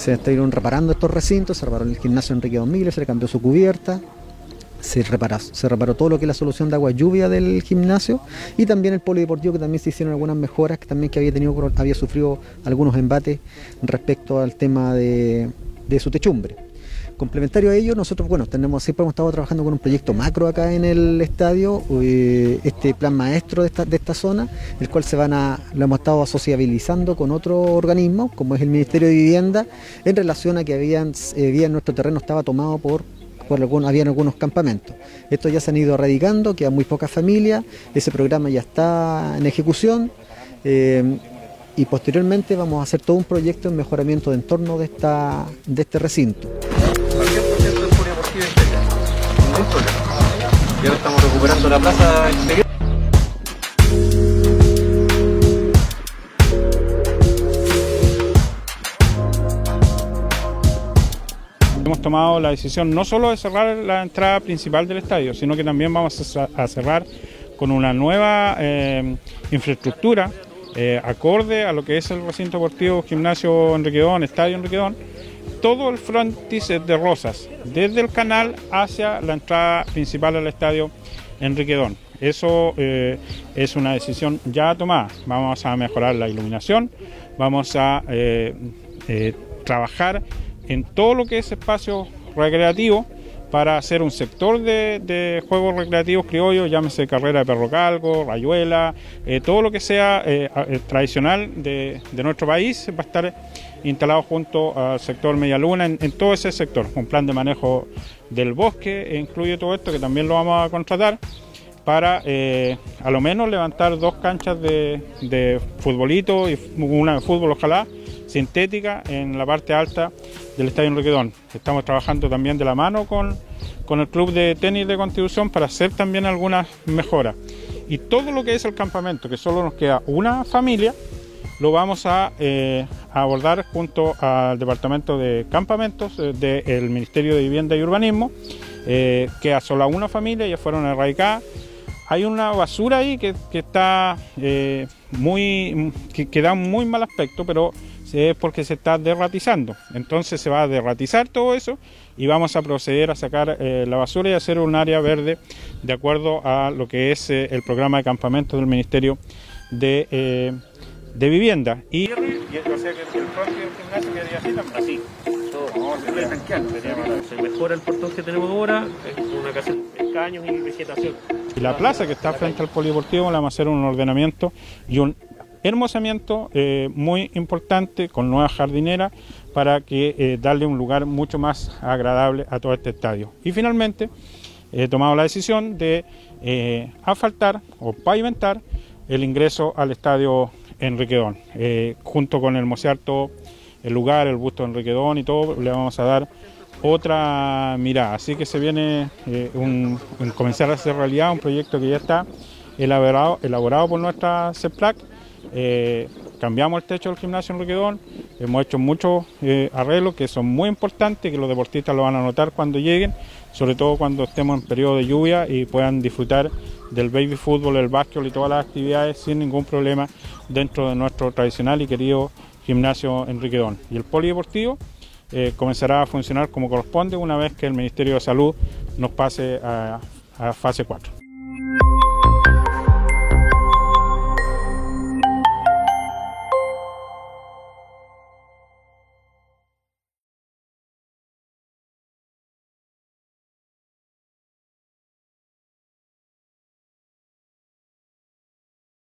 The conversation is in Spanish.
se estuvieron reparando estos recintos, se reparó el gimnasio Enrique 2000, se le cambió su cubierta, se reparó, se reparó todo lo que es la solución de agua lluvia del gimnasio y también el polideportivo que también se hicieron algunas mejoras que también que había tenido había sufrido algunos embates respecto al tema de, de su techumbre. Complementario a ello, nosotros, bueno, tenemos, siempre hemos estado trabajando con un proyecto macro acá en el estadio, eh, este plan maestro de esta, de esta zona, el cual se van a, lo hemos estado asociabilizando con otro organismo, como es el Ministerio de Vivienda, en relación a que habían, eh, nuestro terreno estaba tomado por por algunos, habían algunos campamentos. Estos ya se han ido erradicando, quedan muy pocas familias, ese programa ya está en ejecución eh, y posteriormente vamos a hacer todo un proyecto en mejoramiento de entorno de, esta, de este recinto. Y ahora estamos recuperando la plaza Hemos tomado la decisión no solo de cerrar la entrada principal del estadio, sino que también vamos a cerrar con una nueva eh, infraestructura eh, acorde a lo que es el recinto deportivo Gimnasio Enriquedón, Estadio Enriquedón, todo el frontis de rosas, desde el canal hacia la entrada principal al estadio Enriquedón. Eso eh, es una decisión ya tomada. Vamos a mejorar la iluminación, vamos a eh, eh, trabajar en todo lo que es espacio recreativo para hacer un sector de, juegos recreativos criollos, llámese carrera de perro calgo, rayuela, todo lo que sea tradicional de, nuestro país va a estar instalado junto al sector Medialuna en, en todo ese sector. Un plan de manejo del bosque e incluye todo esto que también lo vamos a contratar para eh, a lo menos levantar dos canchas de, de futbolito y una de fútbol ojalá sintética en la parte alta del Estadio Enriquedón. Estamos trabajando también de la mano con, con el Club de Tenis de Constitución para hacer también algunas mejoras. Y todo lo que es el campamento, que solo nos queda una familia, lo vamos a, eh, abordar junto al Departamento de Campamentos eh, del Ministerio de Vivienda y Urbanismo, eh, que a solo una familia ya fueron erradicadas. Hay una basura ahí que, está muy, que, da un muy mal aspecto, pero es porque se está derratizando. Entonces se va a derratizar todo eso y vamos a proceder a sacar la basura y hacer un área verde de acuerdo a lo que es el programa de campamentos del Ministerio de de vivienda. Y, y o sea que el próximo gimnasio quedaría así también. Así. Se mejora el portón que tenemos ahora, una casa de caños y vegetación. Y la plaza que está frente al polideportivo la vamos a hacer un ordenamiento y un hermosamiento eh, muy importante con nuevas jardineras para que eh, darle un lugar mucho más agradable a todo este estadio. Y finalmente he tomado la decisión de eh, asfaltar o pavimentar el ingreso al estadio Enriquedón. Junto con el todo el lugar, el busto de Enriquedón y todo, le vamos a dar otra mirada. Así que se viene eh, un, comenzar a hacer realidad un proyecto que ya está elaborado, elaborado por nuestra CEPLAC. Eh, cambiamos el techo del gimnasio Enriquedón, hemos hecho muchos arreglos que son muy importantes, que los deportistas lo van a notar cuando lleguen, sobre todo cuando estemos en periodo de lluvia y puedan disfrutar del baby fútbol, el básquetbol y todas las actividades sin ningún problema dentro de nuestro tradicional y querido gimnasio Enriquedón. Y el polideportivo eh, comenzará a funcionar como corresponde una vez que el Ministerio de Salud nos pase a, a fase 4.